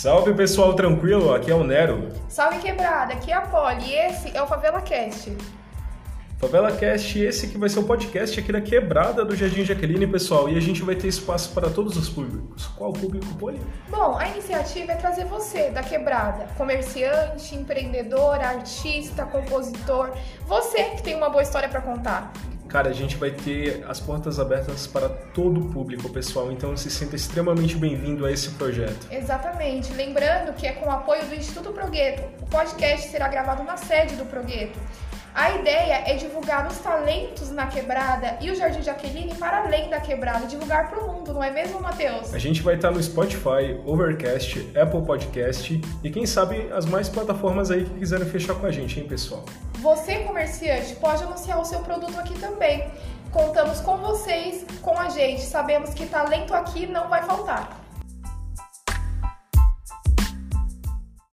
Salve pessoal, tranquilo? Aqui é o Nero. Salve quebrada, aqui é a Polly e esse é o Favela Cast. Favela Cast, esse que vai ser o podcast aqui da quebrada do Jardim Jaqueline, pessoal. E a gente vai ter espaço para todos os públicos. Qual público, Polly? Bom, a iniciativa é trazer você da quebrada, comerciante, empreendedor, artista, compositor, você que tem uma boa história para contar. Cara, a gente vai ter as portas abertas para todo o público, pessoal. Então se sinta extremamente bem-vindo a esse projeto. Exatamente. Lembrando que é com o apoio do Instituto Progueto. O podcast será gravado na sede do Progueto. A ideia é divulgar os talentos na quebrada e o Jardim Jaqueline para além da quebrada, divulgar para o mundo, não é mesmo, Matheus? A gente vai estar no Spotify, Overcast, Apple Podcast e quem sabe as mais plataformas aí que quiserem fechar com a gente, hein, pessoal? Você, comerciante, pode anunciar o seu produto aqui também. Contamos com vocês, com a gente. Sabemos que talento aqui não vai faltar.